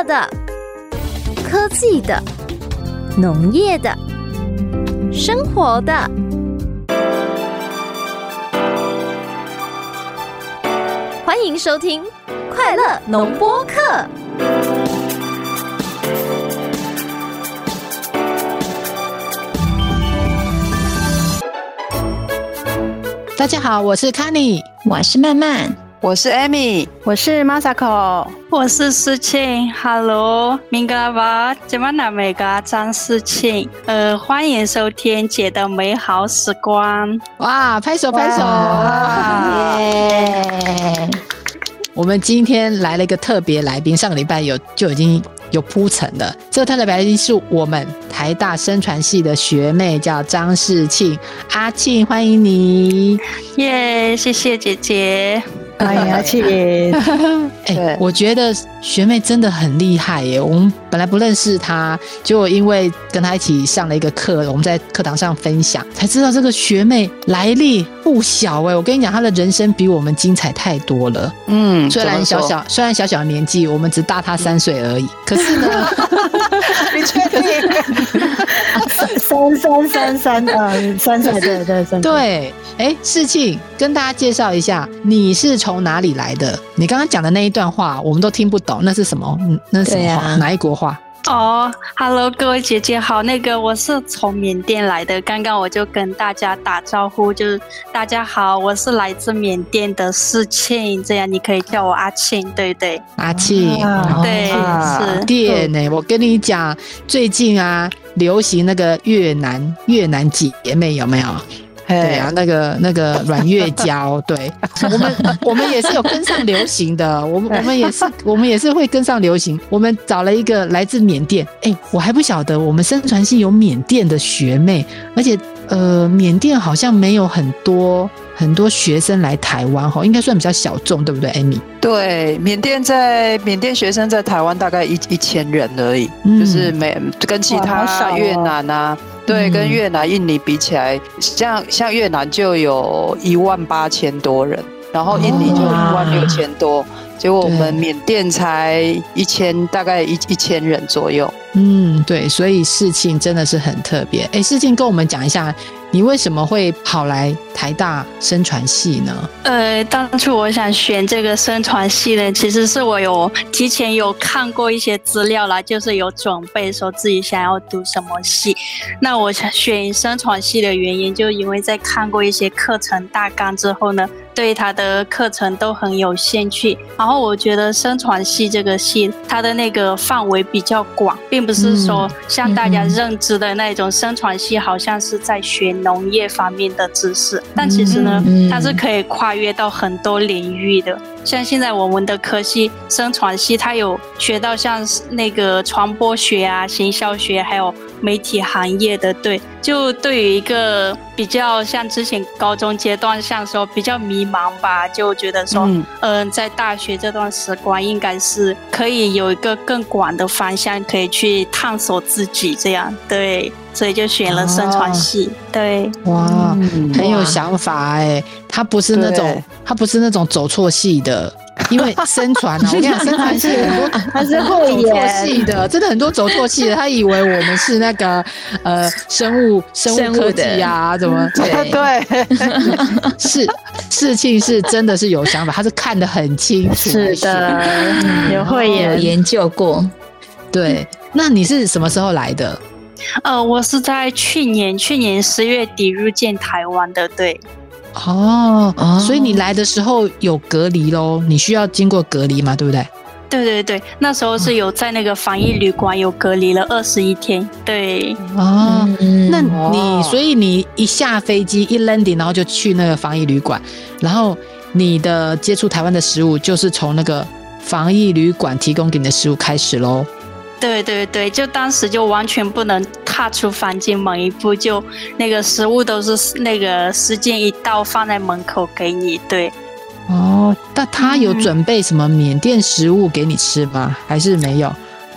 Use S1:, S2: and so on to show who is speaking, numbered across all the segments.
S1: 乐的、科技的、农业的、生活的。欢迎收听《快乐农播课》。
S2: 大家好，我是 Kenny，
S3: 我是曼曼，
S4: 我是 Amy，
S5: 我是 Masako，
S6: 我是思庆。Hello，明个拉巴，今晚哪位个张思庆？呃，欢迎收听姐的美好时光。
S2: 哇，拍手拍手！耶！我们今天来了一个特别来宾，上个礼拜有就已经。有铺陈了，这个特别来宾是我们台大生传系的学妹，叫张世庆。阿庆，欢迎你！
S6: 耶，谢谢姐姐。
S5: 欢迎阿庆。
S2: 哎、欸，我觉得学妹真的很厉害耶！我们本来不认识她，结果因为跟她一起上了一个课，我们在课堂上分享，才知道这个学妹来历不小哎！我跟你讲，她的人生比我们精彩太多了。嗯，虽然小小，虽然小小年纪，我们只大她三岁而已，可是呢，
S5: 你确定？三 三三三呃，三岁对对对
S2: 对。哎，世庆，跟大家介绍一下，你是从哪里来的？你刚刚讲的那一段话，我们都听不懂，那是什么？嗯，那是什么话？啊、哪一国话？
S6: 哦、oh，Hello，各位姐姐好，那个我是从缅甸来的，刚刚我就跟大家打招呼，就是大家好，我是来自缅甸的世庆，这样你可以叫我阿庆，对不对？
S2: 阿庆，
S6: 啊、对，是
S2: 缅甸。我跟你讲，最近啊，流行那个越南越南姐妹有没有？对啊，那个那个阮月娇，对我们我们也是有跟上流行的，我们我们也是我们也是会跟上流行。我们找了一个来自缅甸，哎，我还不晓得我们生传系有缅甸的学妹，而且呃，缅甸好像没有很多很多学生来台湾哈，应该算比较小众，对不对，Amy？
S4: 对，缅甸在缅甸学生在台湾大概一一千人而已，嗯、就是没跟其他越南啊。对，跟越南、印尼比起来，像像越南就有一万八千多人，然后印尼就一万六千多，结果我们缅甸才一千，大概一一千人左右。
S2: 嗯，对，所以事情真的是很特别。哎，事情跟我们讲一下。你为什么会跑来台大声传系呢？
S6: 呃，当初我想选这个声传系呢，其实是我有提前有看过一些资料啦，就是有准备说自己想要读什么系。那我想选声传系的原因，就因为在看过一些课程大纲之后呢，对他的课程都很有兴趣。然后我觉得声传系这个系，它的那个范围比较广，并不是说像大家认知的那种生传系，好像是在学。农业方面的知识，但其实呢，它是可以跨越到很多领域的。像现在我们的科系生传系，它有学到像那个传播学啊、行销学，还有媒体行业的。对，就对于一个比较像之前高中阶段，像说比较迷茫吧，就觉得说，嗯、呃，在大学这段时光，应该是可以有一个更广的方向，可以去探索自己这样。对。所以就选了生传系，啊、对，
S2: 哇，很有想法哎，他不是那种，他不是那种走错系的，因为生传啊，我跟你讲，生传是很多，他是会走错系的，真的很多走错戏的，他以为我们是那个呃生物生物科技啊，怎么？对。
S4: 对，
S2: 是事情是真的是有想法，他是看得很清楚，
S5: 是的，有会
S3: 有研究过，
S2: 对，那你是什么时候来的？
S6: 呃，我是在去年去年十月底入境台湾的，对。
S2: 哦，所以你来的时候有隔离喽？你需要经过隔离嘛？对不对？
S6: 对对对，那时候是有在那个防疫旅馆有隔离了二十一天，对。
S2: 哦，那你所以你一下飞机一 landing，然后就去那个防疫旅馆，然后你的接触台湾的食物就是从那个防疫旅馆提供给你的食物开始喽。
S6: 对对对，就当时就完全不能踏出房间门一步，就那个食物都是那个时间一到放在门口给你。对，
S2: 哦，那他有准备什么缅甸食物给你吃吗？还是没有？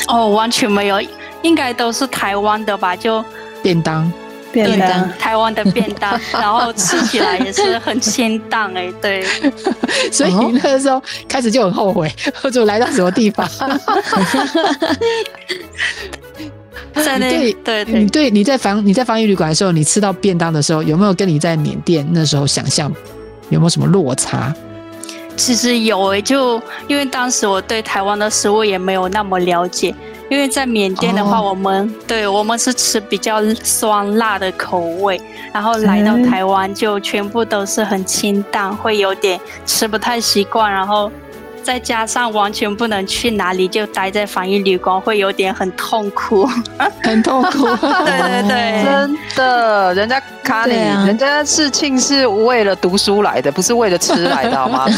S6: 哦，完全没有，应该都是台湾的吧？就
S2: 便当。
S5: 便当，
S6: 台湾的便当，然后吃起来也是很清淡哎，对。
S2: 所以你那个时候开始就很后悔，或者来到什么地方？
S6: 在那对对对，
S2: 你对你在防你在防疫旅馆的时候，你吃到便当的时候，有没有跟你在缅甸那时候想象有没有什么落差？
S6: 其实有诶、欸，就因为当时我对台湾的食物也没有那么了解，因为在缅甸的话，我们、哦、对我们是吃比较酸辣的口味，然后来到台湾就全部都是很清淡，会有点吃不太习惯，然后。再加上完全不能去哪里，就待在防疫旅馆，会有点很痛苦，
S2: 很痛苦。
S6: 对对对，
S4: 真的，人家卡你，啊、人家是庆是为了读书来的，不是为了吃来的，好吗？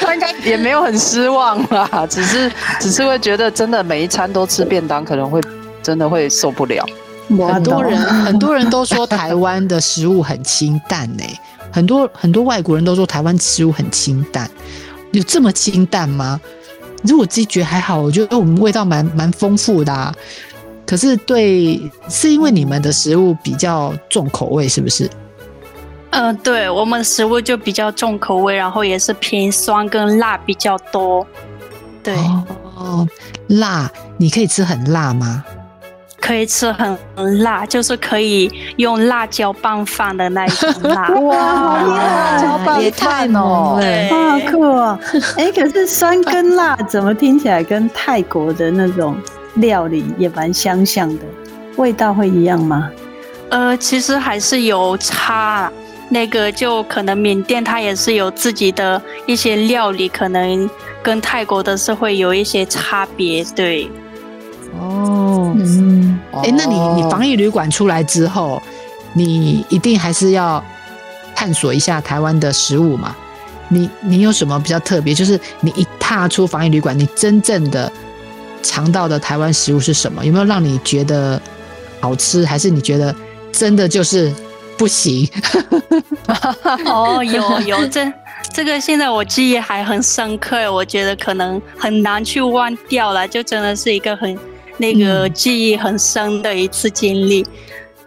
S4: 他应该也没有很失望啦，只是只是会觉得真的每一餐都吃便当，可能会真的会受不了。
S2: 很多人很多人都说台湾的食物很清淡呢、欸。很多很多外国人都说台湾食物很清淡，有这么清淡吗？如果自己觉得还好，我觉得我们味道蛮蛮丰富的啊。可是对，是因为你们的食物比较重口味，是不是？
S6: 嗯、呃，对，我们食物就比较重口味，然后也是偏酸跟辣比较多。对
S2: 哦，辣，你可以吃很辣吗？
S6: 可以吃很辣，就是可以用辣椒拌饭的那一种辣。
S5: 哇，辣椒拌饭哦，
S6: 对，
S5: 好酷哦。哎，可是酸跟辣怎么听起来跟泰国的那种料理也蛮相像的？味道会一样吗？
S6: 呃，其实还是有差。那个就可能缅甸它也是有自己的一些料理，可能跟泰国的是会有一些差别。对。
S2: 哦，嗯，哎、欸，那你你防疫旅馆出来之后，你一定还是要探索一下台湾的食物嘛？你你有什么比较特别？就是你一踏出防疫旅馆，你真正的尝到的台湾食物是什么？有没有让你觉得好吃？还是你觉得真的就是不行？
S6: 哦，有有这这个现在我记忆还很深刻，我觉得可能很难去忘掉了，就真的是一个很。那个记忆很深的一次经历，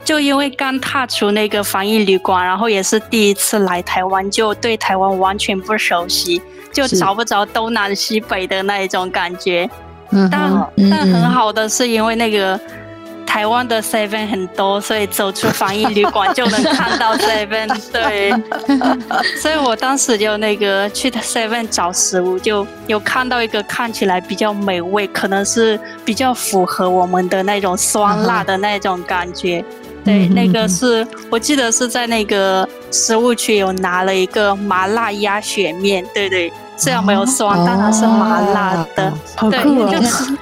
S6: 就因为刚踏出那个防疫旅馆，然后也是第一次来台湾，就对台湾完全不熟悉，就找不着东南西北的那一种感觉。但但很好的是因为那个。台湾的 Seven 很多，所以走出防疫旅馆就能看到 Seven。对，所以我当时就那个去 Seven 找食物，就有看到一个看起来比较美味，可能是比较符合我们的那种酸辣的那种感觉。对，那个是我记得是在那个食物区有拿了一个麻辣鸭血面。对对，虽然没有酸，但它是麻辣的。对，就是。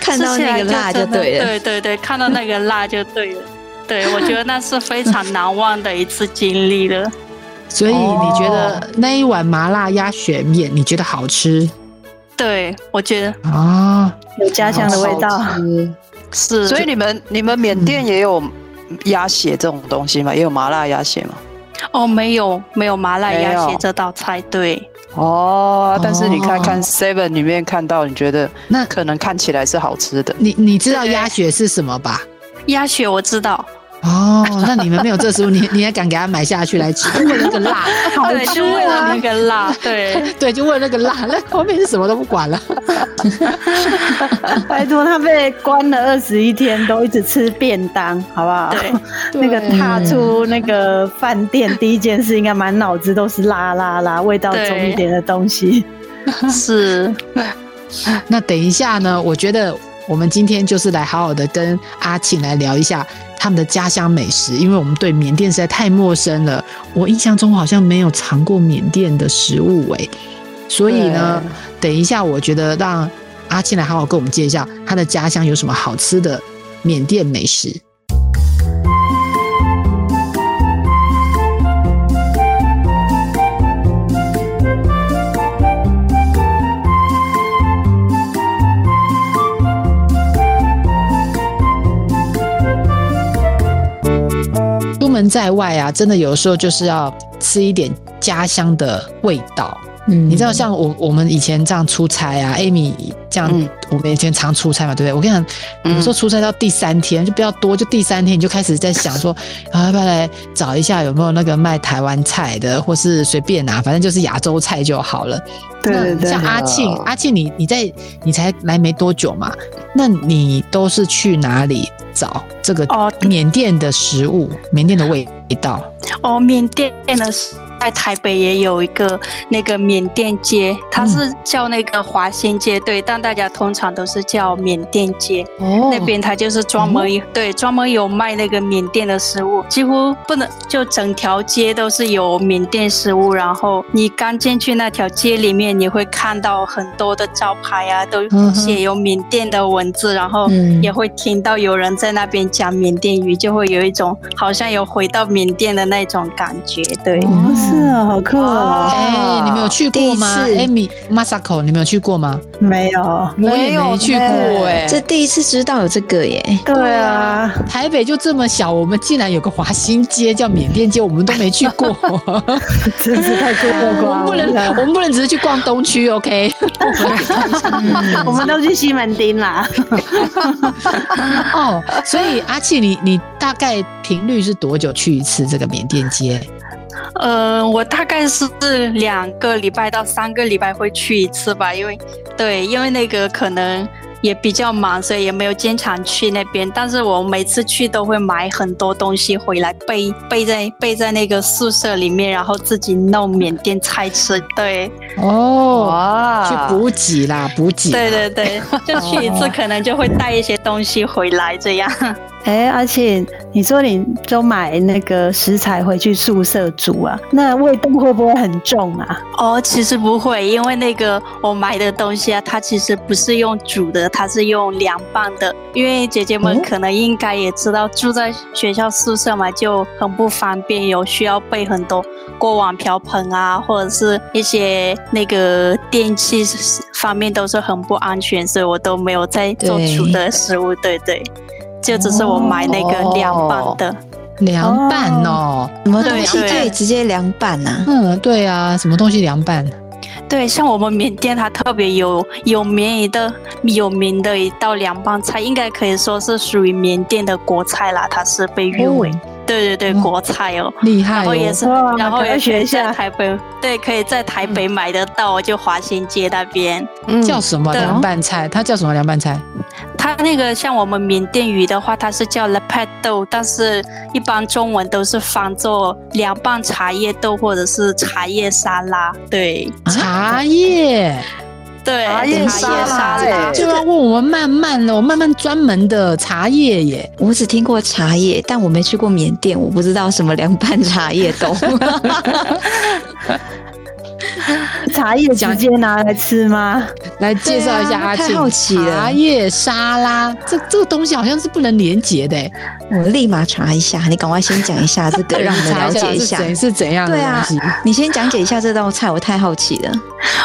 S3: 看到那个辣就对了，
S6: 对对对，看到那个辣就对了，对，我觉得那是非常难忘的一次经历了。
S2: 所以你觉得那一碗麻辣鸭血面，你觉得好吃？
S6: 对，我觉得
S2: 啊，
S5: 有家乡的味道。
S6: 是，
S4: 所以你们你们缅甸也有鸭血这种东西吗？也有麻辣鸭血吗？
S6: 哦，没有，没有麻辣鸭血这道菜，对。
S4: 哦，但是你看看 Seven 里面看到，你觉得那可能看起来是好吃的。
S2: 你你知道鸭血是什么吧？
S6: 鸭血我知道。
S2: 哦，那你们没有这食物，你 你也敢给他买下去来吃？为了那个辣，
S6: 对，就为了那个辣，对
S2: 对，就为了那个辣，那后面是什么都不管了。
S5: 拜托，他被关了二十一天，都一直吃便当，好不好？
S6: 对，
S5: 那个踏出那个饭店，第一件事应该满脑子都是辣辣辣，味道重一点的东西。
S6: 是。
S2: 那等一下呢？我觉得我们今天就是来好好的跟阿庆来聊一下。他们的家乡美食，因为我们对缅甸实在太陌生了。我印象中好像没有尝过缅甸的食物诶，所以呢，等一下我觉得让阿庆来好好跟我们介绍他的家乡有什么好吃的缅甸美食。在外啊，真的有时候就是要吃一点家乡的味道。嗯，你知道像我我们以前这样出差啊，Amy 这样，嗯、我们以前常出差嘛，对不对？我跟你讲，有时候出差到第三天就比较多，就第三天你就开始在想说，啊，要不要来找一下有没有那个卖台湾菜的，或是随便拿，反正就是亚洲菜就好了。
S5: 对对对。
S2: 像阿庆，阿庆，你你在你才来没多久嘛？那你都是去哪里找这个哦缅甸的食物？缅甸的味道？
S6: 哦，缅甸的食。在台北也有一个那个缅甸街，它是叫那个华新街，对，但大家通常都是叫缅甸街。哦，那边它就是专门、嗯、对专门有卖那个缅甸的食物，几乎不能就整条街都是有缅甸食物。然后你刚进去那条街里面，你会看到很多的招牌啊，都写有缅甸的文字，然后也会听到有人在那边讲缅甸语，就会有一种好像有回到缅甸的那种感觉。对。
S5: 嗯是啊，好酷哦！
S2: 哎，你们有去过吗？Amy Masako，你们有去过吗？
S5: 没有，
S2: 我也没去过哎，
S3: 这第一次知道有这个耶。
S5: 对啊，
S2: 台北就这么小，我们竟然有个华新街叫缅甸街，我们都没去过，
S5: 真是太过分了。
S2: 我们不能，我们不能只是去逛东区，OK？
S5: 我们都去西门町啦。
S2: 哦，所以阿庆，你你大概频率是多久去一次这个缅甸街？
S6: 呃，我大概是两个礼拜到三个礼拜会去一次吧，因为对，因为那个可能也比较忙，所以也没有经常去那边。但是我每次去都会买很多东西回来备备在备在那个宿舍里面，然后自己弄缅甸菜吃。对，
S2: 哦，哇，去补给啦，补给。
S6: 对对对，就去一次可能就会带一些东西回来这样。
S5: 哎，而且你说你都买那个食材回去宿舍煮啊，那味道会不会很重啊？
S6: 哦，其实不会，因为那个我买的东西啊，它其实不是用煮的，它是用凉拌的。因为姐姐们可能应该也知道，住在学校宿舍嘛，就很不方便，有需要备很多锅碗瓢盆啊，或者是一些那个电器方面都是很不安全，所以我都没有在做煮的食物。对对。就只是我买那个凉拌的，
S2: 凉拌哦，
S3: 什么东西可以直接凉拌呢？
S2: 嗯，对啊，什么东西凉拌？
S6: 对，像我们缅甸，它特别有有名的有名的一道凉拌菜，应该可以说是属于缅甸的国菜啦，它是被誉为。对对对，国菜哦，
S2: 厉害！
S6: 然后也是，然后也学一下台北，对，可以在台北买得到，就华新街那边。
S2: 叫什么凉拌菜？它叫什么凉拌菜？
S6: 它那个像我们缅甸语的话，它是叫 Lepet 豆，但是一般中文都是翻作凉拌茶叶豆或者是茶叶沙拉。对，
S2: 茶叶。
S6: 对，茶叶沙拉
S2: 就要问我们慢慢了，我慢慢专门的茶叶耶。
S3: 我只听过茶叶，但我没去过缅甸，我不知道什么凉拌茶叶豆。
S5: 茶叶直接拿来吃吗？
S2: 来介绍一下阿庆，
S3: 太好奇了。
S2: 茶叶沙拉，这这个东西好像是不能连结的。
S3: 我立马查一下，你赶快先讲一下这个，让我们了解一下
S2: 是，怎样的东西。
S3: 对啊，你先讲解一下这道菜，我太好奇了。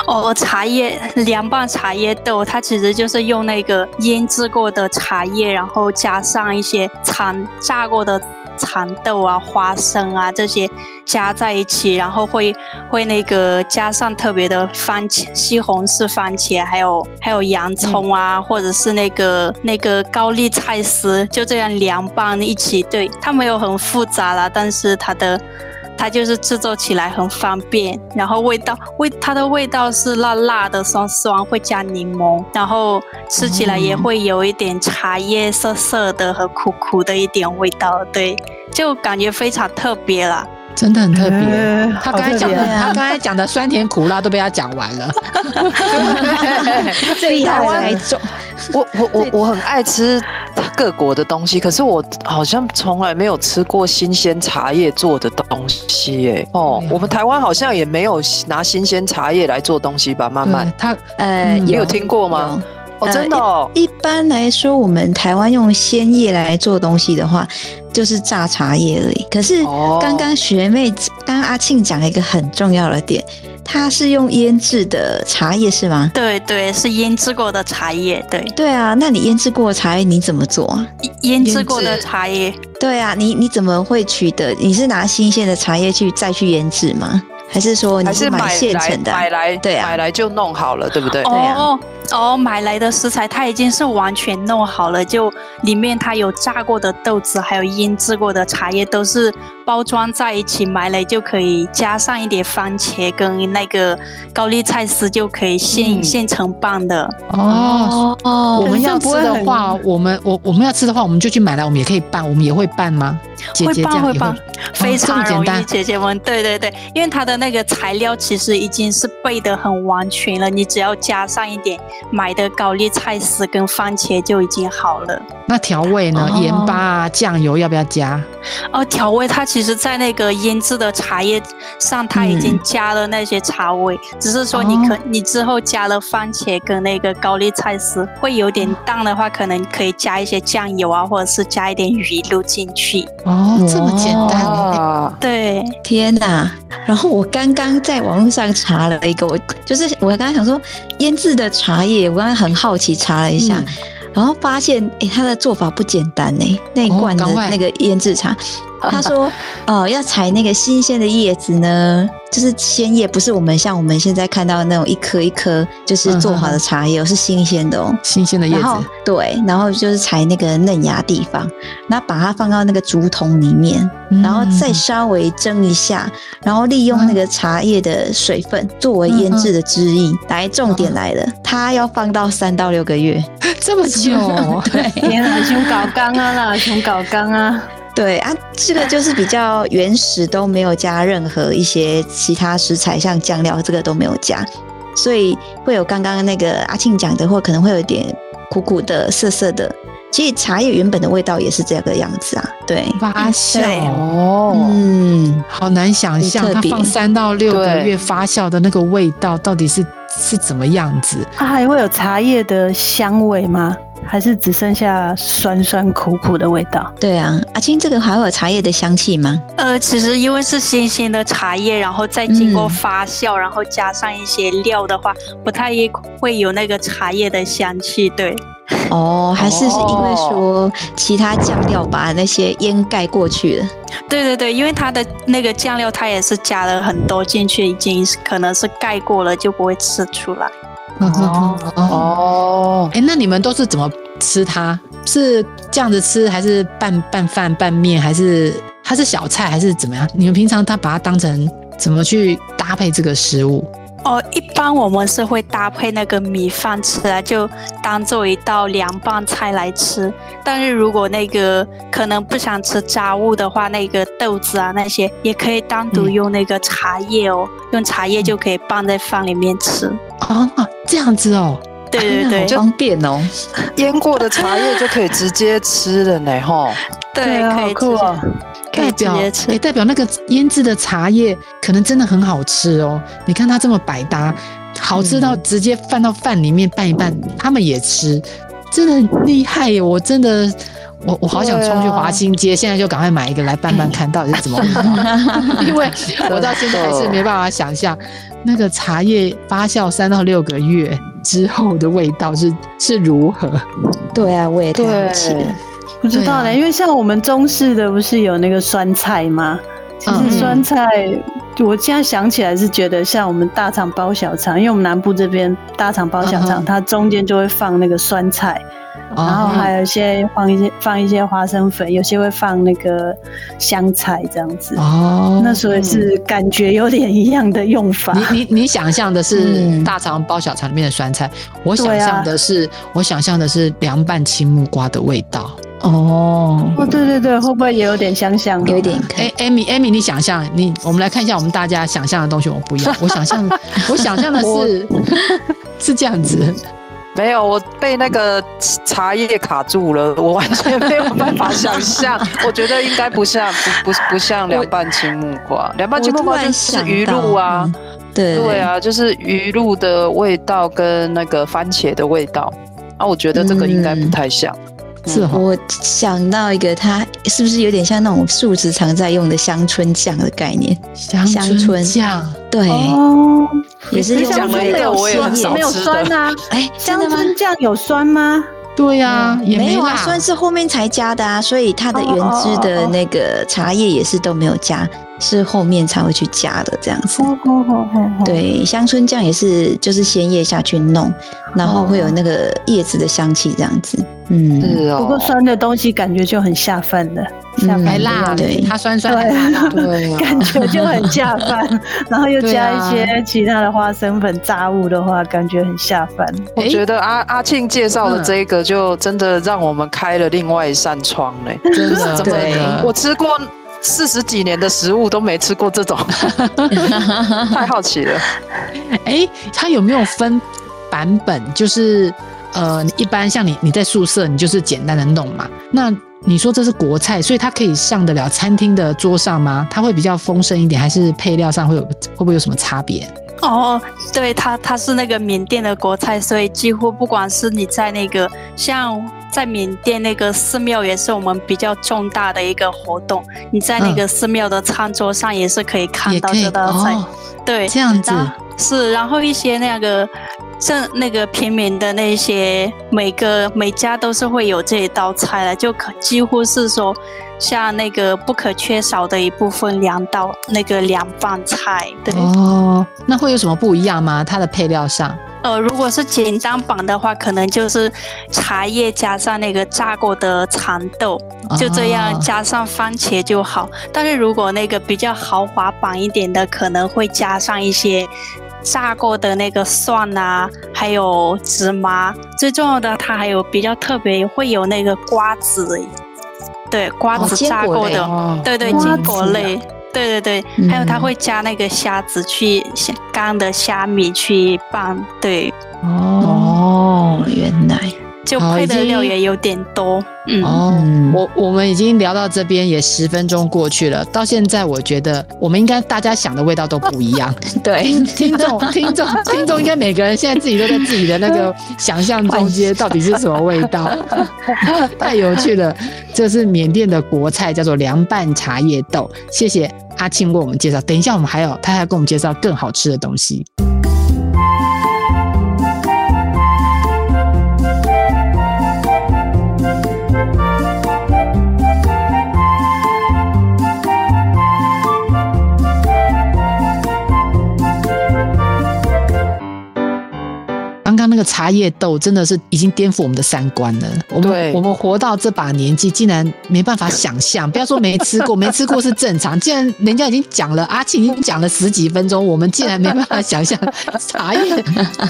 S6: 哦，茶叶凉拌茶叶豆，它其实就是用那个腌制过的茶叶，然后加上一些残炸过的。蚕豆啊、花生啊这些加在一起，然后会会那个加上特别的番茄、西红柿番茄，还有还有洋葱啊，嗯、或者是那个那个高丽菜丝，就这样凉拌一起。对，它没有很复杂啦，但是它的。它就是制作起来很方便，然后味道味它的味道是辣辣的、酸酸，会加柠檬，然后吃起来也会有一点茶叶涩涩的和苦苦的一点味道，对，就感觉非常特别了。
S2: 真的很特别，欸、他刚才讲的，他刚才讲的酸甜苦辣都被他讲完了。
S3: 这一套还重。
S4: 我我我我很爱吃各国的东西，可是我好像从来没有吃过新鲜茶叶做的东西耶。哦，我们台湾好像也没有拿新鲜茶叶来做东西吧？慢慢，
S2: 他
S3: 呃，
S4: 你有听过吗？哦，真的哦。
S3: 一般来说，我们台湾用鲜叶来做东西的话，就是榨茶叶而已。可是刚刚学妹，刚刚阿庆讲了一个很重要的点，它是用腌制的茶叶是吗？
S6: 对对，是腌制过的茶叶。对对
S3: 啊，那你腌制过的茶叶你怎么做啊？
S6: 腌制过的茶叶。
S3: 对啊，你你怎么会取得？你是拿新鲜的茶叶去再去腌制吗？还是说你是买现成的？
S4: 买来对啊，买来就弄好了，对不对？
S6: 对啊。哦，买来的食材它已经是完全弄好了，就里面它有炸过的豆子，还有腌制过的茶叶，都是包装在一起，买来就可以加上一点番茄跟那个高丽菜丝，就可以现、嗯、现成拌的。
S2: 哦哦，我们要吃的话，我们我我们要吃的话，我们就去买来，我们也可以拌，我们也会拌吗？姐姐这样会，
S6: 会拌，非常容易。
S2: 哦、
S6: 姐姐们，对对对，因为它的那个材料其实已经是备得很完全了，你只要加上一点。买的高丽菜丝跟番茄就已经好了。
S2: 那调味呢？盐、哦、巴啊，酱油要不要加？
S6: 哦，调味它其实，在那个腌制的茶叶上，它已经加了那些茶味，嗯、只是说你可、哦、你之后加了番茄跟那个高丽菜丝，会有点淡的话，可能可以加一些酱油啊，或者是加一点鱼露进去。
S2: 哦，这么简单哦？
S6: 对，
S3: 天哪！然后我刚刚在网络上查了一个，我就是我刚刚想说腌制的茶叶，我刚刚很好奇查了一下。嗯然后发现，哎，它的做法不简单呢。那一罐的那个腌制茶，哦、他说，哦，要采那个新鲜的叶子呢。就是鲜叶，不是我们像我们现在看到的那种一颗一颗就是做好的茶叶，嗯、是新鲜的哦，
S2: 新鲜的叶子。
S3: 对，然后就是采那个嫩芽地方，然后把它放到那个竹筒里面，嗯、然后再稍微蒸一下，然后利用那个茶叶的水分作为腌制的汁液。嗯、来，重点来了，嗯、它要放到三到六个月，
S2: 这么久？
S3: 对，
S5: 天啊，熊搞缸啊啦，熊搞缸啊。
S3: 对啊，这个就是比较原始，都没有加任何一些其他食材，像酱料，这个都没有加，所以会有刚刚那个阿庆讲的，或可能会有点苦苦的、涩涩的。其实茶叶原本的味道也是这个样子啊。对，
S2: 发酵哦，嗯，好难想象它放三到六个月发酵的那个味道到底是是怎么样子？
S5: 它还会有茶叶的香味吗？还是只剩下酸酸苦苦的味道？
S3: 对啊，阿青，这个还有茶叶的香气吗？
S6: 呃，其实因为是新鲜的茶叶，然后再经过发酵，嗯、然后加上一些料的话，不太会有那个茶叶的香气。对，
S3: 哦，还是是因为说其他酱料把那些烟盖过去了？
S6: 对对对，因为它的那个酱料，它也是加了很多进去，已经可能是盖过了，就不会吃出来。
S2: 哦哦，哎，那你们都是怎么吃它？是这样子吃，还是拌拌饭、拌面，还是它是小菜，还是怎么样？你们平常它把它当成怎么去搭配这个食物？
S6: 哦，一般我们是会搭配那个米饭吃啊，就当做一道凉拌菜来吃。但是如果那个可能不想吃杂物的话，那个豆子啊那些也可以单独用那个茶叶哦，嗯、用茶叶就可以拌在饭里面吃。
S2: 啊，这样子哦，
S6: 对对对，
S3: 好方便哦，
S4: 腌过的茶叶就可以直接吃了呢，吼。
S6: 对，可以吃。
S2: 代表也，代表那个腌制的茶叶可能真的很好吃哦。你看它这么百搭，好吃到直接放到饭里面拌一拌，他们也吃，真的很厉害耶！我真的，我我好想冲去华新街，现在就赶快买一个来拌拌 看，到底是怎么味道。因为我到现在还是没办法想象那个茶叶发酵三到六个月之后的味道是是如何。
S3: 对啊，我也太好奇了。
S5: 不知道呢，啊、因为像我们中式的不是有那个酸菜吗？其实酸菜，嗯、我现在想起来是觉得像我们大肠包小肠，因为我们南部这边大肠包小肠，嗯、它中间就会放那个酸菜，嗯、然后还有一些放一些放一些花生粉，有些会放那个香菜这样子。哦，那所以是感觉有点一样的用法。
S2: 你你你想象的是大肠包小肠里面的酸菜，嗯、我想象的是、啊、我想象的是凉拌青木瓜的味道。
S5: 哦哦，对对对，会不会也有点相像？
S3: 有一点。
S2: 哎，Amy，Amy，你想象你，我们来看一下我们大家想象的东西，我不一样。我想象，我想象的是我 是这样子，
S4: 没有，我被那个茶叶卡住了，我完全没有办法想象。我觉得应该不像，不不不像凉拌青木瓜，凉拌青木瓜就是鱼露啊，嗯、对对啊，就是鱼露的味道跟那个番茄的味道啊，我觉得这个应该不太像。嗯
S3: 是哦，我想到一个，它是不是有点像那种素食常在用的香椿酱的概念？
S2: 香椿酱，
S3: 对，
S5: 哦，
S3: 也是用
S4: 香椿有酸，
S5: 没有酸啊？哎，香椿酱有酸吗？
S2: 对呀，也
S3: 没有啊，酸是后面才加的啊，所以它的原汁的那个茶叶也是都没有加，是后面才会去加的这样子。对，香椿酱也是，就是先叶下去弄，然后会有那个叶子的香气这样子。嗯，
S5: 是哦。不过酸的东西感觉就很下饭的，下饭
S2: 辣，
S3: 对，
S2: 它酸酸的，
S5: 对，感觉就很下饭。然后又加一些其他的花生粉、炸物的话，感觉很下饭。
S4: 我觉得阿阿庆介绍的这个，就真的让我们开了另外一扇窗嘞，
S2: 真的，对，
S4: 我吃过。四十几年的食物都没吃过这种，太好奇了。
S2: 哎、欸，它有没有分版本？就是呃，一般像你你在宿舍，你就是简单的弄嘛。那你说这是国菜，所以它可以上得了餐厅的桌上吗？它会比较丰盛一点，还是配料上会有会不会有什么差别？
S6: 哦，对，它它是那个缅甸的国菜，所以几乎不管是你在那个像。在缅甸那个寺庙也是我们比较重大的一个活动，你在那个寺庙的餐桌上也是可以看到这道菜，哦、对，
S2: 这样子
S6: 是，然后一些那个像那个平民的那些每个每家都是会有这一道菜的，就可几乎是说像那个不可缺少的一部分凉道那个凉拌菜，对
S2: 哦，那会有什么不一样吗？它的配料上？
S6: 呃，如果是简单版的话，可能就是茶叶加上那个炸过的蚕豆，就这样加上番茄就好。但是如果那个比较豪华版一点的，可能会加上一些炸过的那个蒜啊，还有芝麻。最重要的，它还有比较特别，会有那个瓜子，对，瓜子炸过的，哦、对对，坚果类。对对对，还有他会加那个虾子去虾干的虾米去拌，对。
S3: 哦，原来
S6: 就配的料也有点多。嗯
S2: 哦，我我们已经聊到这边也十分钟过去了，到现在我觉得我们应该大家想的味道都不一样。
S3: 对，
S2: 听众听众听众应该每个人现在自己都在自己的那个 想象中间，到底是什么味道？太有趣了，这是缅甸的国菜，叫做凉拌茶叶豆。谢谢。阿庆为我们介绍，等一下我们还有，他还要给我们介绍更好吃的东西。茶叶豆真的是已经颠覆我们的三观了。我们我们活到这把年纪，竟然没办法想象。不要说没吃过，没吃过是正常。既然人家已经讲了，阿庆已经讲了十几分钟，我们竟然没办法想象茶叶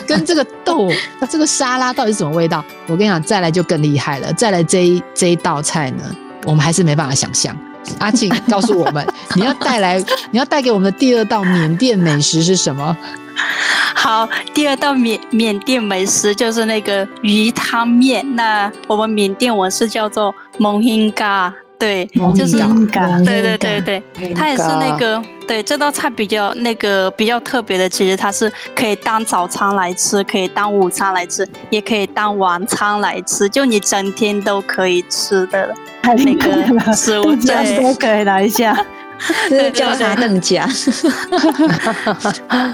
S2: 跟这个豆这个沙拉到底是什么味道。我跟你讲，再来就更厉害了。再来这一这一道菜呢，我们还是没办法想象。阿庆告诉我们，你要带来，你要带给我们的第二道缅甸美食是什么？
S6: 好，第二道缅缅甸美食就是那个鱼汤面。那我们缅甸文是叫做蒙兴嘎，对，就是对对对对，它也是那个对这道菜比较那个比较特别的，其实它是可以当早餐来吃，可以当午餐来吃，也可以当晚餐来吃，就你整天都可以吃的那个食物，
S5: 对，都可以来一下。
S3: 对，叫啥邓家？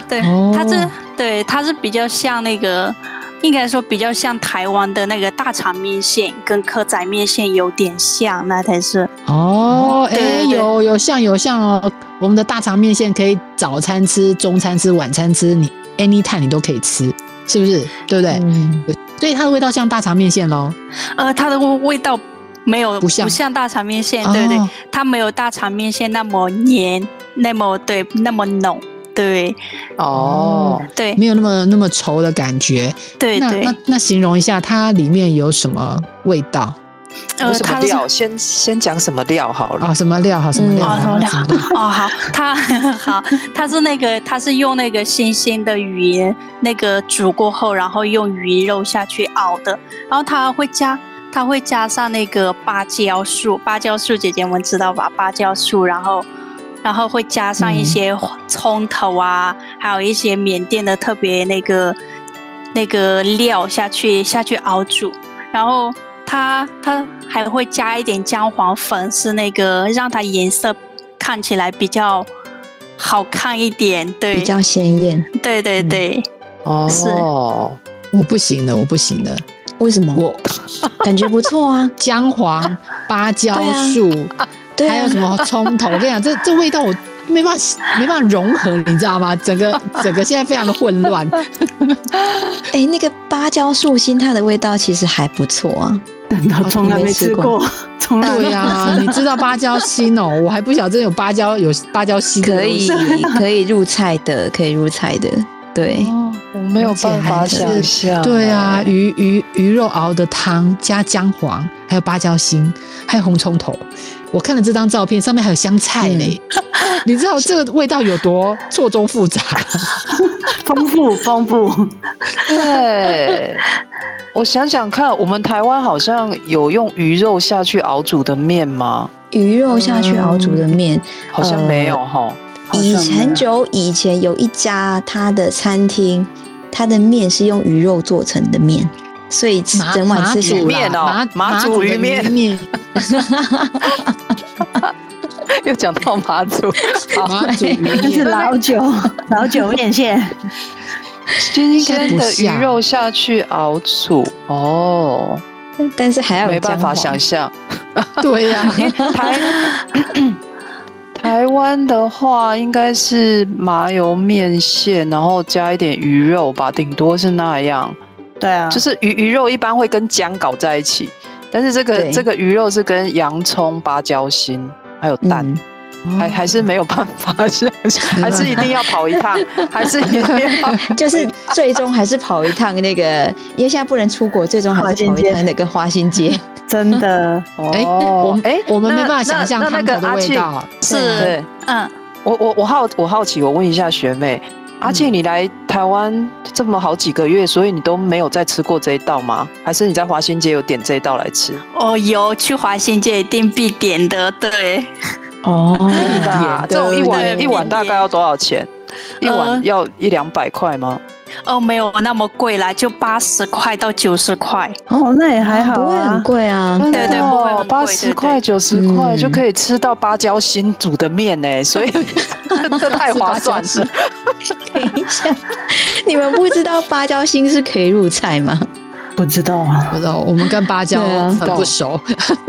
S6: 对，它是对，它是比较像那个，应该说比较像台湾的那个大肠面线，跟蚵仔面线有点像，那才是。
S2: 哦，哎、欸，有有像有像哦，我们的大肠面线可以早餐吃、中餐吃、晚餐吃，你 anytime 你都可以吃，是不是？对不对？嗯。所以它的味道像大肠面线喽。
S6: 呃，它的味道。没有不像，不像大肠面线，对对，哦、它没有大肠面线那么黏，那么对，那么浓，对，
S2: 哦，
S6: 对，
S2: 没有那么那么稠的感觉，
S6: 对对。
S2: 那那那形容一下它里面有什么味道？
S4: 呃什么料？先先讲什么料好了。
S2: 啊，什么料好？什么料？
S6: 什么料？哦，好，它 好，它是那个，它是用那个新鲜的鱼，那个煮过后，然后用鱼肉下去熬的，然后它会加。它会加上那个芭蕉树，芭蕉树姐姐们知道吧？芭蕉树，然后，然后会加上一些葱头啊，嗯、还有一些缅甸的特别那个那个料下去下去熬煮，然后它它还会加一点姜黄粉，是那个让它颜色看起来比较好看一点，对，
S3: 比较鲜艳，
S6: 对对对，
S4: 哦、嗯，是。
S2: 哦，我不行的，我不行了。
S3: 为什么？
S2: 我
S3: 感觉不错啊，
S2: 姜黄、芭蕉树，还有什么葱头？我跟你讲，这这味道我没办法没办法融合，你知道吗？整个整个现在非常的混乱。
S3: 哎、欸，那个芭蕉树心，它的味道其实还不错啊。
S5: 我从来没吃过，从来
S2: 对呀、啊，你知道芭蕉心哦？我还不晓得有芭蕉有芭蕉心
S3: 可以可以入菜的，可以入菜的。对，
S4: 哦、我没有办法想象。
S2: 对啊，鱼鱼鱼肉熬的汤加姜黄，还有芭蕉心，还有红葱头。我看了这张照片，上面还有香菜呢。嗯、你知道这个味道有多错综复杂？
S5: 丰 富丰富。
S4: 对，我想想看，我们台湾好像有用鱼肉下去熬煮的面吗？
S3: 鱼肉下去熬煮的面、嗯、
S4: 好像没有哈。呃
S3: 以很久以前有一家他的餐厅，他的面是用鱼肉做成的面，所以整碗吃起来
S4: 面哦，马祖鱼面。面，又讲到马祖，
S2: 马祖鱼
S5: 面。是老酒老酒面线，
S4: 新鲜的鱼肉下去熬煮。哦，
S3: 但是还要
S4: 没办法想象，
S2: 对呀、啊，
S4: 台。台湾的话，应该是麻油面线，然后加一点鱼肉吧，顶多是那样。
S5: 对啊，
S4: 就是鱼鱼肉一般会跟姜搞在一起，但是这个这个鱼肉是跟洋葱、芭蕉心还有蛋，嗯、还还是没有办法，是还是一定要跑一趟，还是一定要，
S3: 就是最终还是跑一趟那个，因为现在不能出国，最终还是跑一趟那个花心街。
S5: 真的，
S2: 哎、哦，我哎，我们没办法想象汤头的味道。
S4: 是，嗯，我我我好我好奇，我问一下学妹，阿庆，你来台湾这么好几个月，所以你都没有再吃过这一道吗？还是你在华新街有点这一道来吃？
S6: 哦，有去华新街一定必点的，对。
S3: 哦，
S4: 这种一碗一碗大概要多少钱？一碗要一两百块吗？
S6: 哦，没有那么贵啦，就八十块到九十块。
S5: 哦，那也还好，不会很贵啊。
S6: 对对，不会，
S4: 八十块九十块就可以吃到芭蕉心煮的面呢，所以 这太划算了。
S3: 等一下，你们不知道芭蕉心是可以入菜吗？
S5: 不知道啊，
S2: 不知道。我们跟芭蕉很不熟。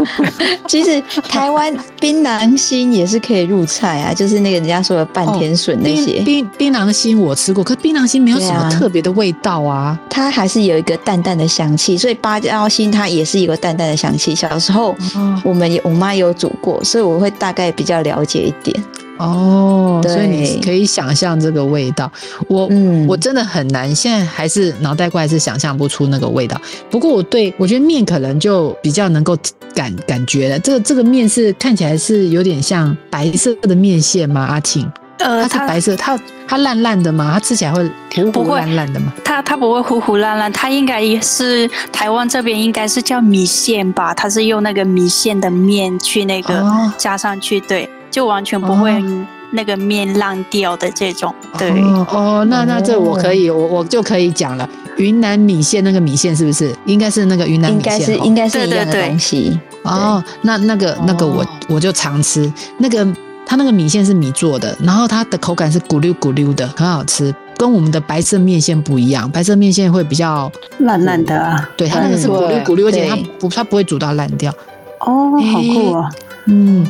S3: 其实台湾槟榔心也是可以入菜啊，就是那个人家说的半天笋那些。
S2: 槟槟榔心我吃过，可是槟榔心没有什么特别的味道啊，
S3: 它还是有一个淡淡的香气。所以芭蕉心它也是一个淡淡的香气。小时候我们我妈有煮过，所以我会大概比较了解一点。
S2: 哦，所以你可以想象这个味道，我、嗯、我真的很难，现在还是脑袋瓜还是想象不出那个味道。不过我对我觉得面可能就比较能够感感觉了。这个这个面是看起来是有点像白色的面线吗？阿庆，呃，它是白色，它它烂烂的吗？它吃起来会糊糊烂烂的吗？
S6: 它它不会糊糊烂烂，它应该也是台湾这边应该是叫米线吧？它是用那个米线的面去那个加上去，哦、对。就完全不会那个面烂掉的这种，对。
S2: 哦，哦，那那这我可以，我我就可以讲了。云南米线那个米线是不是？应该是那个云南米线，应该
S3: 是应该是一样的东西。
S2: 哦，那那个那个我我就常吃。那个，它那个米线是米做的，然后它的口感是咕溜咕溜的，很好吃，跟我们的白色面线不一样。白色面线会比较
S5: 烂烂的啊，
S2: 对，它那个是咕溜咕溜，而且它不它不会煮到烂掉。
S5: 哦，好酷啊，
S2: 嗯。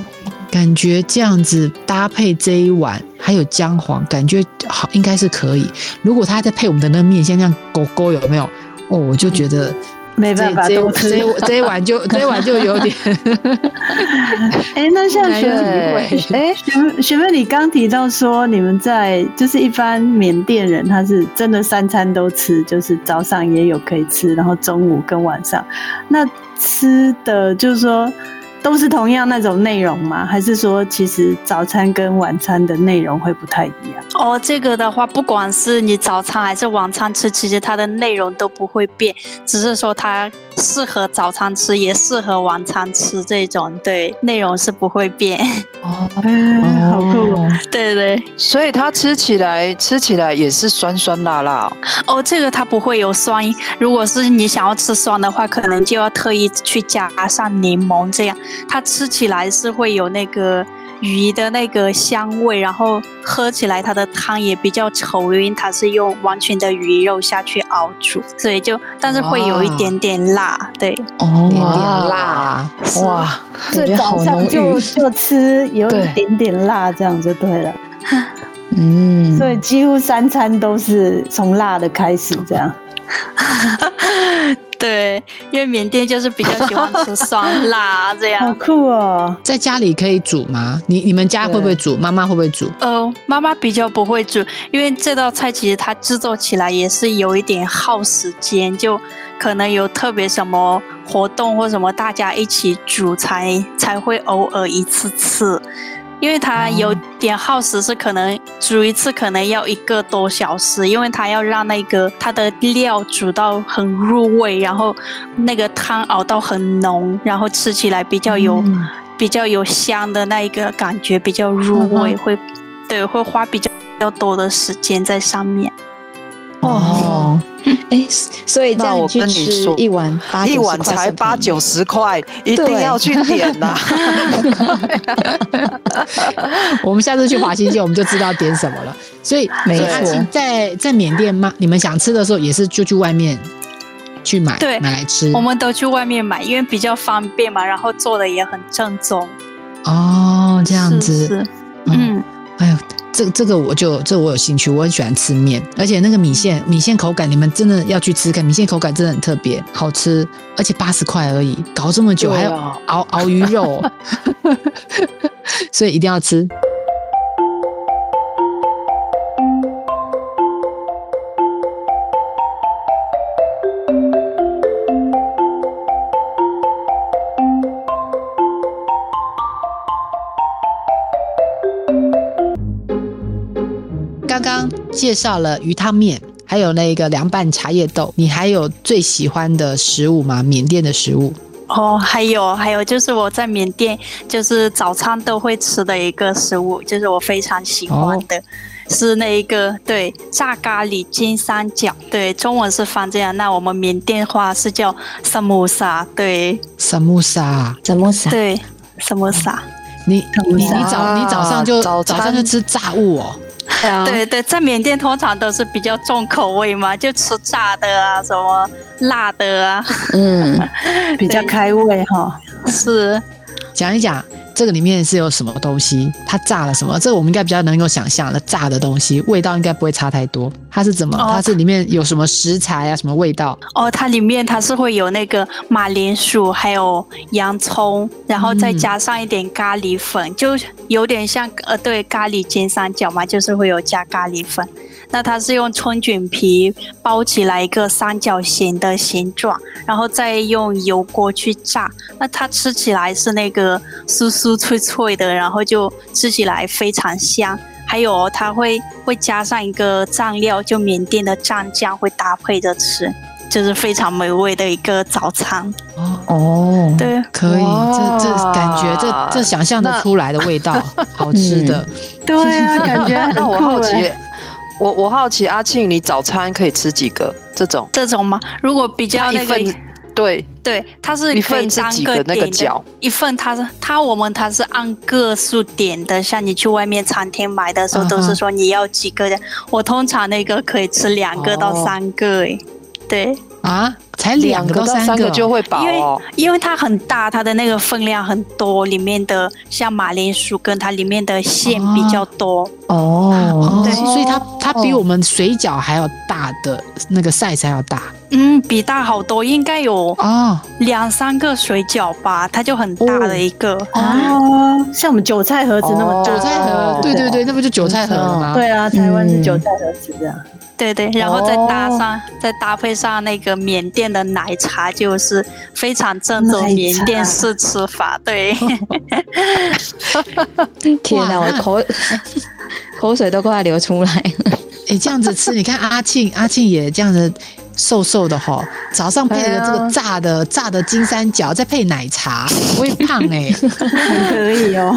S2: 感觉这样子搭配这一碗，还有姜黄，感觉好应该是可以。如果他再配我们的那个面线，像勾勾有没有？哦，我就觉得
S5: 没办法。
S2: 这这一碗就这一碗就有点。
S5: 哎，那像学妹，哎，学学妹，你刚提到说你们在就是一般缅甸人，他是真的三餐都吃，就是早上也有可以吃，然后中午跟晚上，那吃的就是说。都是同样那种内容吗？还是说其实早餐跟晚餐的内容会不太一样？
S6: 哦，这个的话，不管是你早餐还是晚餐吃，其实它的内容都不会变，只是说它适合早餐吃，也适合晚餐吃这种，对，内容是不会变。
S5: 哦，好酷哦！
S6: 对对，
S4: 所以它吃起来吃起来也是酸酸辣辣
S6: 哦。哦，这个它不会有酸，如果是你想要吃酸的话，可能就要特意去加上柠檬这样。它吃起来是会有那个鱼的那个香味，然后喝起来它的汤也比较稠，因为它是用完全的鱼肉下去熬煮，所以就但是会有一点点辣，对，
S2: 哦，点点辣，
S5: 哇，这早上就就吃有一点点辣，这样就对了，嗯，所以几乎三餐都是从辣的开始，这样。
S6: 对，因为缅甸就是比较喜欢吃酸辣这样。
S5: 好酷哦！
S2: 在家里可以煮吗？你你们家会不会煮？妈妈会不会煮？
S6: 呃，妈妈比较不会煮，因为这道菜其实它制作起来也是有一点耗时间，就可能有特别什么活动或什么，大家一起煮才才会偶尔一次次。因为它有点耗时，是可能煮一次可能要一个多小时，因为它要让那个它的料煮到很入味，然后那个汤熬到很浓，然后吃起来比较有、嗯、比较有香的那一个感觉，比较入味，嗯、会对会花比较比较多的时间在上面。
S3: 哦，哎，所以这样
S4: 我跟你说，
S3: 一碗八
S4: 一碗才八九十块，一定要去点呐！
S2: 我们下次去华新街，我们就知道点什么了。所以，没错，在在缅甸嘛？你们想吃的时候，也是就去外面去买，对，买来吃。
S6: 我们都去外面买，因为比较方便嘛，然后做的也很正宗。
S2: 哦，这样子，
S6: 是是嗯，
S2: 哎呦。这这个我就这个、我有兴趣，我很喜欢吃面，而且那个米线米线口感，你们真的要去吃看，米线口感真的很特别，好吃，而且八十块而已，搞这么久还要熬熬鱼肉，所以一定要吃。介绍了鱼汤面，还有那个凉拌茶叶豆。你还有最喜欢的食物吗？缅甸的食物？
S6: 哦，还有还有，就是我在缅甸就是早餐都会吃的一个食物，就是我非常喜欢的，哦、是那一个对炸咖喱金三角。对，中文是翻这样，那我们缅甸话是叫萨姆萨。对，
S2: 萨姆萨，
S3: 萨姆萨，
S6: 对，萨姆萨。
S2: 你你你早你早上就早上就吃炸物哦。
S6: 对对，在缅甸通常都是比较重口味嘛，就吃炸的啊，什么辣的啊，
S5: 嗯，比较开胃哈。
S6: 是，
S2: 讲一讲。这个里面是有什么东西？它炸了什么？这个我们应该比较能够想象的，炸的东西味道应该不会差太多。它是怎么？它是里面有什么食材啊？什么味道？
S6: 哦，它里面它是会有那个马铃薯，还有洋葱，然后再加上一点咖喱粉，嗯、就有点像呃，对，咖喱金三角嘛，就是会有加咖喱粉。那它是用春卷皮包起来一个三角形的形状，然后再用油锅去炸。那它吃起来是那个酥酥脆脆的，然后就吃起来非常香。还有它会会加上一个蘸料，就缅甸的蘸酱会搭配着吃，就是非常美味的一个早餐。
S2: 哦，
S6: 对，
S2: 可以，这这感觉这这想象的出来的味道，好吃的。
S5: 嗯、对啊，感觉
S4: 让我好奇。我我好奇阿庆，你早餐可以吃几个这种？
S6: 这种吗？如果比较那个，
S4: 对
S6: 对，它是
S4: 一份是几个那个角？
S6: 一份它是它我们它是按个数点的，像你去外面餐厅买的时候，都是说你要几个的。Uh. 我通常那个可以吃两个到三个，诶，对
S2: 啊。才两个到三个
S4: 就会饱哦，
S6: 因为因为它很大，它的那个分量很多，里面的像马铃薯跟它里面的馅比较多
S2: 哦，对，所以它它比我们水饺还要大的那个 size 还要大，
S6: 嗯，比大好多，应该有啊两三个水饺吧，它就很大的一个。
S5: 哦，像我们韭菜盒子那么
S2: 韭菜盒，对对对，那不就韭菜盒吗？
S5: 对啊，台湾是韭菜盒子这样。
S6: 对对，然后再搭上，再搭配上那个缅甸的奶茶，就是非常正宗缅甸式吃法。对，
S3: 天哪，我口口水都快流出来了。
S2: 哎，这样子吃，你看阿庆，阿庆也这样子瘦瘦的哈，早上配了这个炸的炸的金三角，再配奶茶，不会胖哎，
S5: 可以哦。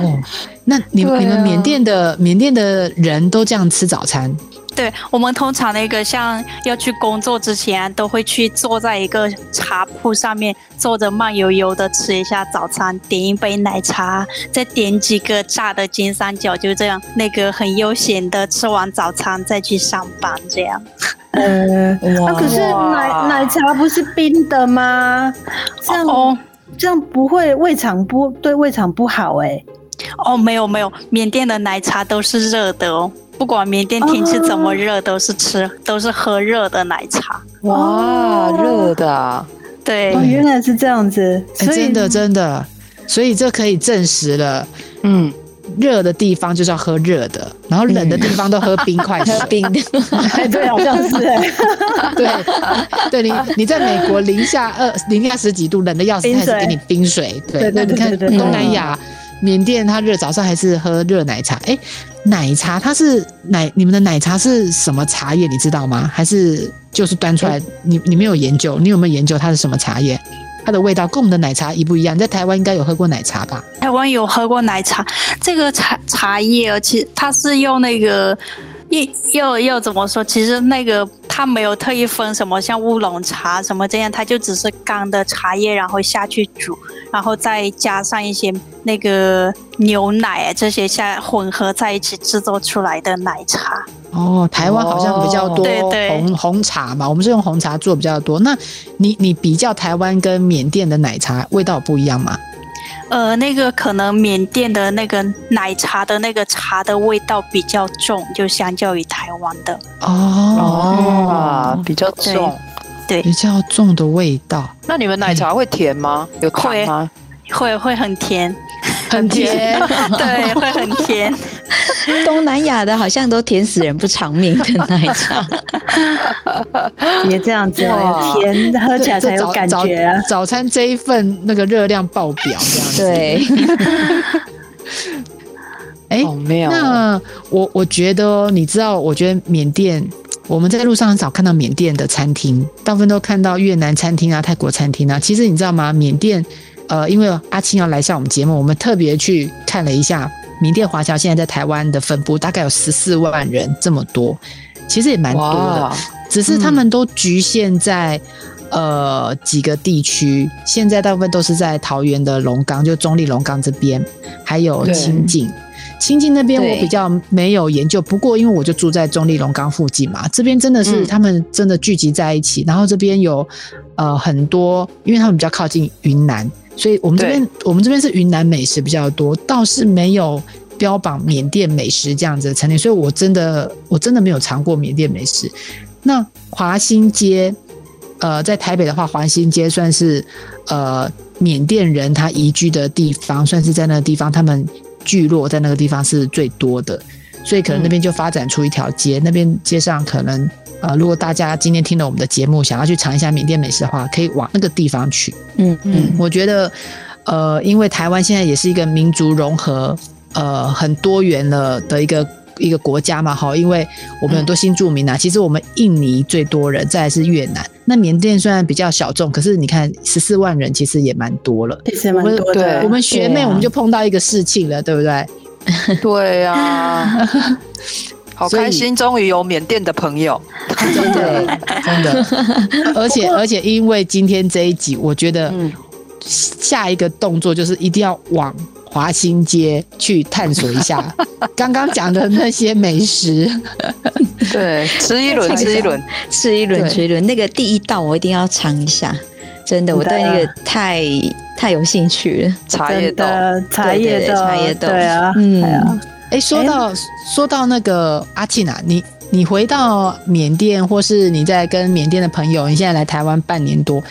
S2: 哦，那你们你们缅甸的缅甸的人都这样吃早餐？
S6: 对，我们通常那个像要去工作之前，都会去坐在一个茶铺上面，坐着慢悠悠的吃一下早餐，点一杯奶茶，再点几个炸的金三角，就这样，那个很悠闲的吃完早餐再去上班，这样。
S5: 呃，那可是奶奶茶不是冰的吗？这样哦，这样不会胃肠不对胃肠不好哎、欸。
S6: 哦，没有没有，缅甸的奶茶都是热的哦。不管缅甸天气怎么热，都是吃，都是喝热的奶茶。
S4: 哇，热的啊！
S6: 对，
S5: 哦，原来是这样子。
S2: 欸、真的真的，所以这可以证实了。嗯，热的地方就是要喝热的，然后冷的地方都喝冰块，喝冰的。
S5: 对，好像是哎。
S2: 对，对你你在美国零下二零下十几度，冷的要死，还是给你冰水。对，那你看东南亚。缅甸它热，早上还是喝热奶茶。哎，奶茶它是奶，你们的奶茶是什么茶叶？你知道吗？还是就是端出来？你你没有研究？你有没有研究它是什么茶叶？它的味道跟我们的奶茶一不一样？你在台湾应该有喝过奶茶吧？
S6: 台湾有喝过奶茶，这个茶茶叶，而且它是用那个。又又怎么说？其实那个它没有特意分什么，像乌龙茶什么这样，它就只是干的茶叶，然后下去煮，然后再加上一些那个牛奶啊这些下混合在一起制作出来的奶茶。
S2: 哦，台湾好像比较多红红茶嘛，我们是用红茶做比较多。那你你比较台湾跟缅甸的奶茶味道不一样吗？
S6: 呃，那个可能缅甸的那个奶茶的那个茶的味道比较重，就相较于台湾的
S2: 哦，
S4: 哦，比较重，
S6: 对，
S2: 比较重的味道。
S4: 那你们奶茶会甜吗？有糖吗？
S6: 会会很甜。
S2: 很甜，
S6: 对，会很甜。
S3: 东南亚的好像都甜死人不偿命的奶茶，
S5: 别这样子，甜喝起来才有感觉啊。
S2: 早，早餐这一份那个热量爆表，这样子。
S3: 对。
S2: 哎、欸，那我我觉得，你知道，我觉得缅甸，我们在路上很少看到缅甸的餐厅，大部分都看到越南餐厅啊、泰国餐厅啊。其实你知道吗？缅甸。呃，因为阿青要来上我们节目，我们特别去看了一下缅甸华侨现在在台湾的分布，大概有十四万人这么多，其实也蛮多的。只是他们都局限在、嗯、呃几个地区，现在大部分都是在桃园的龙岗，就中立龙岗这边，还有清境。清境那边我比较没有研究，不过因为我就住在中立龙岗附近嘛，这边真的是他们真的聚集在一起，嗯、然后这边有呃很多，因为他们比较靠近云南。所以我们这边，我们这边是云南美食比较多，倒是没有标榜缅甸美食这样子的餐厅。所以我真的，我真的没有尝过缅甸美食。那华新街，呃，在台北的话，华新街算是呃缅甸人他移居的地方，算是在那个地方，他们聚落在那个地方是最多的，所以可能那边就发展出一条街，那边街上可能。呃，如果大家今天听了我们的节目，想要去尝一下缅甸美食的话，可以往那个地方去。嗯嗯，我觉得，呃，因为台湾现在也是一个民族融合，呃，很多元了的一个一个国家嘛，哈，因为我们很多新住民啊，嗯、其实我们印尼最多人，再来是越南，那缅甸虽然比较小众，可是你看十四万人，其实也蛮多了。
S5: 其实蛮多的。对，
S2: 我们学妹，我们就碰到一个事情了，对不对？
S4: 对呀、啊。好开心，终于有缅甸的朋友，
S2: 真的 真的，而且而且因为今天这一集，我觉得下一个动作就是一定要往华新街去探索一下。刚刚讲的那些美食，
S4: 对，吃一轮，吃一轮，
S3: 吃一轮，吃一轮，那个第一道我一定要尝一下，真的，我对那个太太有兴趣了，
S4: 茶叶豆，
S5: 茶叶豆，
S3: 茶叶豆，
S5: 对啊，
S2: 嗯。哎，说到说到那个阿庆啊，你你回到缅甸，或是你在跟缅甸的朋友，你现在来台湾半年多，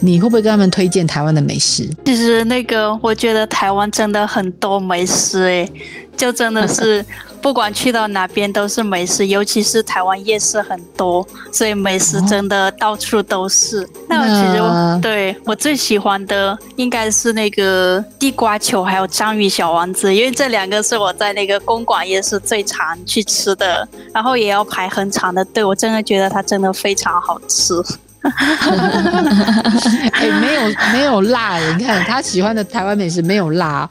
S2: 你会不会跟他们推荐台湾的美食？
S6: 其实那个，我觉得台湾真的很多美食，哎，就真的是。不管去到哪边都是美食，尤其是台湾夜市很多，所以美食真的到处都是。哦、那我其实我对我最喜欢的应该是那个地瓜球，还有章鱼小丸子，因为这两个是我在那个公馆夜市最常去吃的，然后也要排很长的队。我真的觉得它真的非常好吃。
S2: 哎，没有没有辣，你看他喜欢的台湾美食没有辣。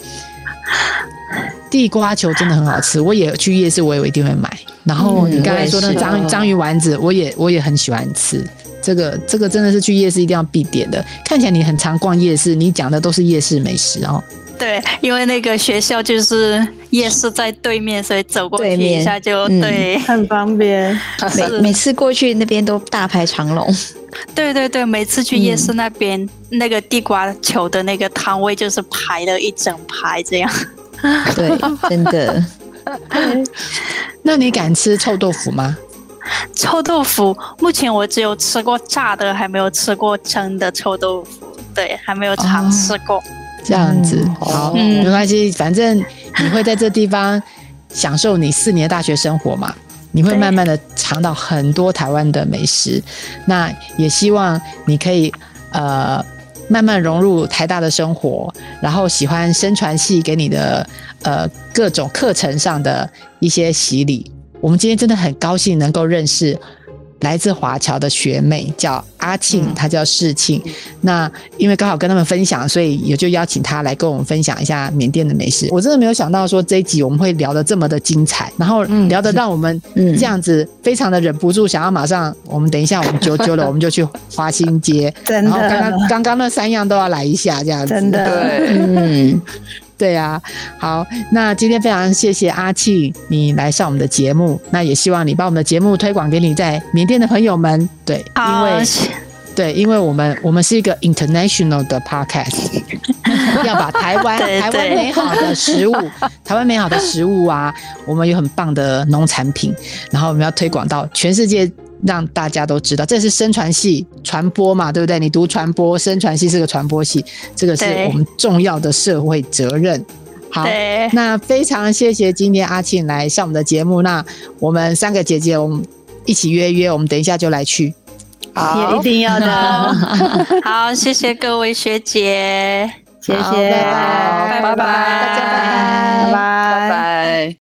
S2: 地瓜球真的很好吃，我也去夜市，我也一定会买。然后你刚才说的章章鱼丸子，我也我也很喜欢吃。这个这个真的是去夜市一定要必点的。看起来你很常逛夜市，你讲的都是夜市美食哦。
S6: 对，因为那个学校就是夜市在对面，所以走过去一下就对，对、嗯，
S5: 很方便。
S3: 每每次过去那边都大排长龙。
S6: 对对对，每次去夜市那边，嗯、那个地瓜球的那个摊位就是排了一整排这样。
S3: 对，真的。
S2: 那你敢吃臭豆腐吗？
S6: 臭豆腐，目前我只有吃过炸的，还没有吃过蒸的臭豆腐。对，还没有尝试过。哦、
S2: 这样子，嗯、好，嗯、没关系，反正你会在这地方享受你四年大学生活嘛，你会慢慢的尝到很多台湾的美食。那也希望你可以呃慢慢融入台大的生活，然后喜欢声传系给你的呃各种课程上的一些洗礼。我们今天真的很高兴能够认识来自华侨的学妹，叫阿庆，她叫世庆。那因为刚好跟他们分享，所以也就邀请她来跟我们分享一下缅甸的美食。我真的没有想到说这一集我们会聊得这么的精彩，然后聊得让我们这样子非常的忍不住想要马上，我们等一下我们啾啾了，我们就去华新街，然后刚刚刚刚那三样都要来一下，这样子，
S5: 真的，
S4: 对，
S2: 嗯。对啊，好，那今天非常谢谢阿庆你来上我们的节目，那也希望你把我们的节目推广给你在缅甸的朋友们。对，因为对，因为我们我们是一个 international 的 podcast，要把台湾 台湾美好的食物，台湾美好的食物啊，我们有很棒的农产品，然后我们要推广到全世界。让大家都知道，这是宣传系传播嘛，对不对？你读传播，宣传系是个传播系，这个是我们重要的社会责任。好，那非常谢谢今天阿庆来上我们的节目。那我们三个姐姐，我们一起约约，我们等一下就来去。
S5: 好，一定要的。
S6: 好，谢谢各位学姐，
S5: 谢谢，拜拜，
S4: 拜拜，拜拜。